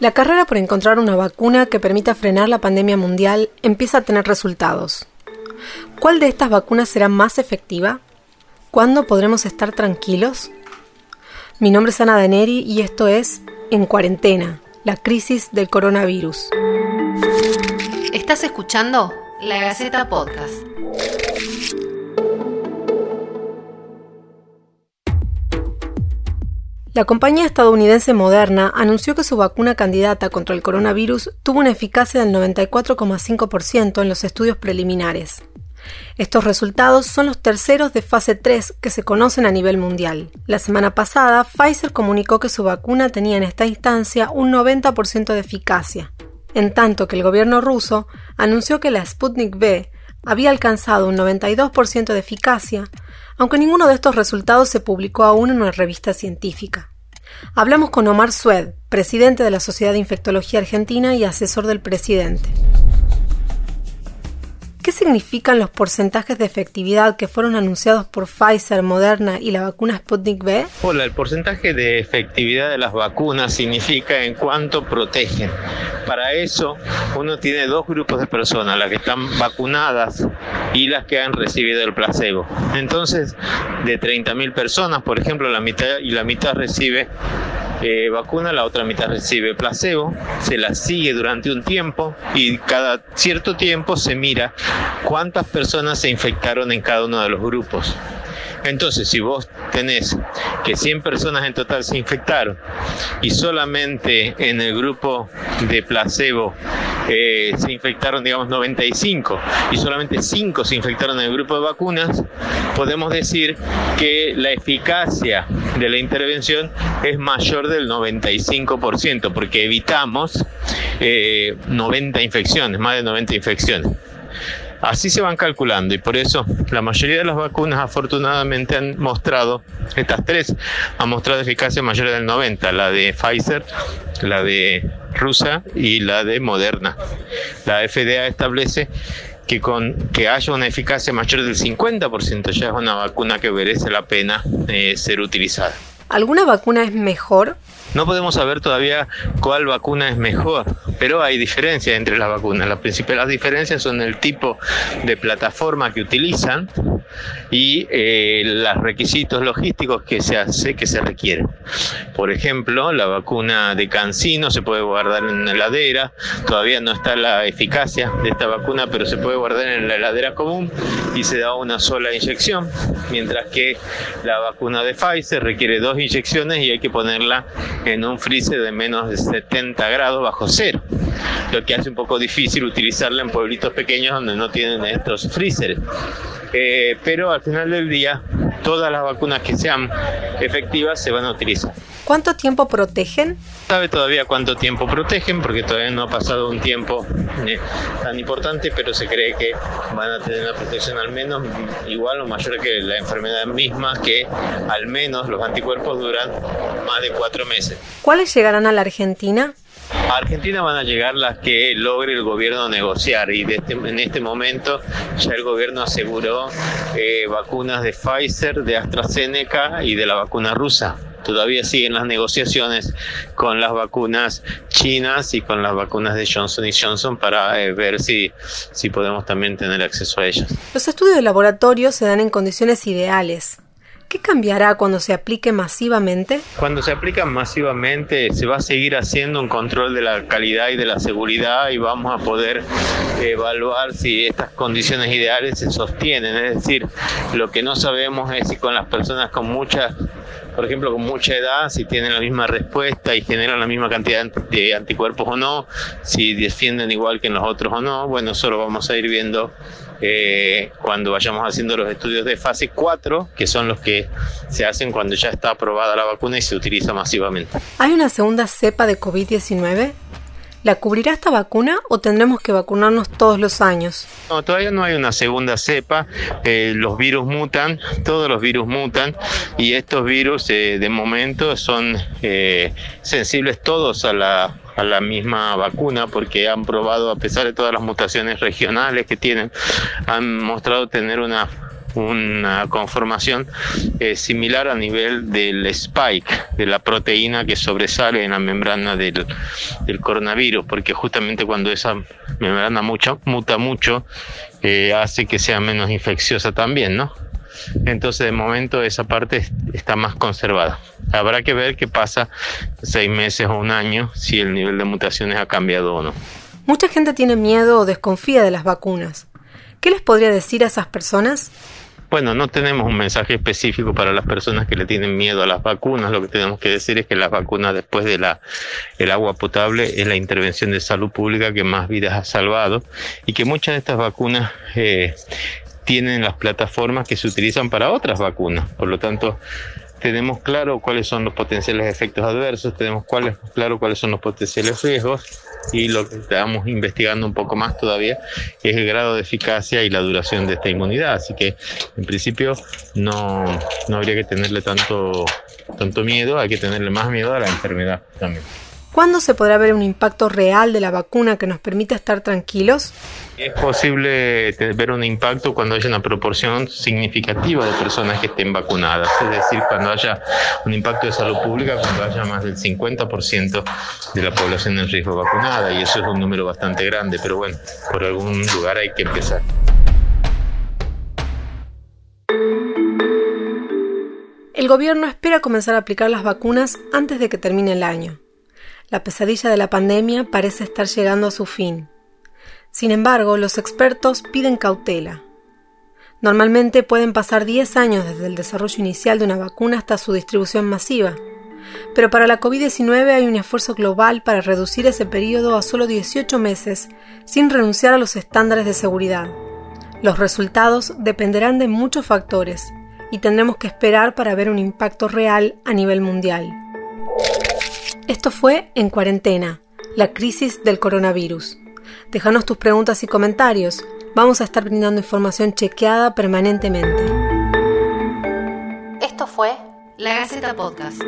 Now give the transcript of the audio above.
La carrera por encontrar una vacuna que permita frenar la pandemia mundial empieza a tener resultados. ¿Cuál de estas vacunas será más efectiva? ¿Cuándo podremos estar tranquilos? Mi nombre es Ana Daneri y esto es En Cuarentena, la crisis del coronavirus. Estás escuchando La Gaceta Podcast. La compañía estadounidense Moderna anunció que su vacuna candidata contra el coronavirus tuvo una eficacia del 94,5% en los estudios preliminares. Estos resultados son los terceros de fase 3 que se conocen a nivel mundial. La semana pasada, Pfizer comunicó que su vacuna tenía en esta instancia un 90% de eficacia, en tanto que el gobierno ruso anunció que la Sputnik V había alcanzado un 92% de eficacia, aunque ninguno de estos resultados se publicó aún en una revista científica. Hablamos con Omar Sued, presidente de la Sociedad de Infectología Argentina y asesor del presidente. ¿Qué significan los porcentajes de efectividad que fueron anunciados por Pfizer, Moderna y la vacuna Sputnik V? Hola, el porcentaje de efectividad de las vacunas significa en cuánto protegen. Para eso uno tiene dos grupos de personas, las que están vacunadas y las que han recibido el placebo. Entonces, de 30.000 personas, por ejemplo, la mitad y la mitad recibe eh, vacuna, la otra mitad recibe placebo, se la sigue durante un tiempo y cada cierto tiempo se mira cuántas personas se infectaron en cada uno de los grupos. Entonces, si vos tenés que 100 personas en total se infectaron y solamente en el grupo de placebo eh, se infectaron, digamos, 95 y solamente 5 se infectaron en el grupo de vacunas, podemos decir que la eficacia de la intervención es mayor del 95% porque evitamos 90 eh, infecciones, más de 90 infecciones. Así se van calculando y por eso la mayoría de las vacunas afortunadamente han mostrado, estas tres han mostrado eficacia mayor del 90, la de Pfizer, la de Rusa y la de Moderna. La FDA establece que con que haya una eficacia mayor del 50% ya es una vacuna que merece la pena eh, ser utilizada. ¿Alguna vacuna es mejor? No podemos saber todavía cuál vacuna es mejor, pero hay diferencias entre las vacunas. Las principales diferencias son el tipo de plataforma que utilizan y eh, los requisitos logísticos que se, hace, que se requieren. Por ejemplo, la vacuna de Cancino se puede guardar en una heladera, todavía no está la eficacia de esta vacuna, pero se puede guardar en la heladera común y se da una sola inyección, mientras que la vacuna de Pfizer requiere dos inyecciones y hay que ponerla en un freezer de menos de 70 grados bajo cero, lo que hace un poco difícil utilizarla en pueblitos pequeños donde no tienen estos freezers. Eh, pero al final del día, todas las vacunas que sean efectivas se van a utilizar. ¿Cuánto tiempo protegen? sabe todavía cuánto tiempo protegen porque todavía no ha pasado un tiempo eh, tan importante, pero se cree que van a tener una protección al menos igual o mayor que la enfermedad misma, que al menos los anticuerpos duran más de cuatro meses. ¿Cuáles llegarán a la Argentina? A Argentina van a llegar las que logre el gobierno negociar y este, en este momento ya el gobierno aseguró eh, vacunas de Pfizer, de AstraZeneca y de la vacuna rusa. Todavía siguen las negociaciones con las vacunas chinas y con las vacunas de Johnson Johnson para eh, ver si, si podemos también tener acceso a ellas. Los estudios de laboratorio se dan en condiciones ideales. ¿Qué cambiará cuando se aplique masivamente? Cuando se aplica masivamente se va a seguir haciendo un control de la calidad y de la seguridad y vamos a poder evaluar si estas condiciones ideales se sostienen. Es decir, lo que no sabemos es si con las personas con mucha por ejemplo, con mucha edad, si tienen la misma respuesta y generan la misma cantidad de anticuerpos o no, si defienden igual que en los otros o no, bueno, eso lo vamos a ir viendo eh, cuando vayamos haciendo los estudios de fase 4, que son los que se hacen cuando ya está aprobada la vacuna y se utiliza masivamente. ¿Hay una segunda cepa de COVID-19? ¿La cubrirá esta vacuna o tendremos que vacunarnos todos los años? No, todavía no hay una segunda cepa. Eh, los virus mutan, todos los virus mutan y estos virus eh, de momento son eh, sensibles todos a la, a la misma vacuna porque han probado, a pesar de todas las mutaciones regionales que tienen, han mostrado tener una una conformación eh, similar a nivel del spike, de la proteína que sobresale en la membrana del, coronavirus, porque justamente cuando esa membrana muta mucho, eh, hace que sea menos infecciosa también, ¿no? Entonces, de momento, esa parte está más conservada. Habrá que ver qué pasa seis meses o un año si el nivel de mutaciones ha cambiado o no. Mucha gente tiene miedo o desconfía de las vacunas. ¿Qué les podría decir a esas personas? Bueno, no tenemos un mensaje específico para las personas que le tienen miedo a las vacunas. Lo que tenemos que decir es que las vacunas después de la el agua potable es la intervención de salud pública que más vidas ha salvado y que muchas de estas vacunas eh, tienen las plataformas que se utilizan para otras vacunas. Por lo tanto, tenemos claro cuáles son los potenciales efectos adversos, tenemos claro cuáles son los potenciales riesgos y lo que estamos investigando un poco más todavía es el grado de eficacia y la duración de esta inmunidad. Así que en principio no, no habría que tenerle tanto, tanto miedo, hay que tenerle más miedo a la enfermedad también. ¿Cuándo se podrá ver un impacto real de la vacuna que nos permita estar tranquilos? Es posible ver un impacto cuando haya una proporción significativa de personas que estén vacunadas, es decir, cuando haya un impacto de salud pública, cuando haya más del 50% de la población en riesgo vacunada, y eso es un número bastante grande, pero bueno, por algún lugar hay que empezar. El gobierno espera comenzar a aplicar las vacunas antes de que termine el año. La pesadilla de la pandemia parece estar llegando a su fin. Sin embargo, los expertos piden cautela. Normalmente pueden pasar 10 años desde el desarrollo inicial de una vacuna hasta su distribución masiva, pero para la COVID-19 hay un esfuerzo global para reducir ese periodo a solo 18 meses sin renunciar a los estándares de seguridad. Los resultados dependerán de muchos factores y tendremos que esperar para ver un impacto real a nivel mundial. Esto fue En Cuarentena, la crisis del coronavirus. Déjanos tus preguntas y comentarios. Vamos a estar brindando información chequeada permanentemente. Esto fue La Gaceta Podcast.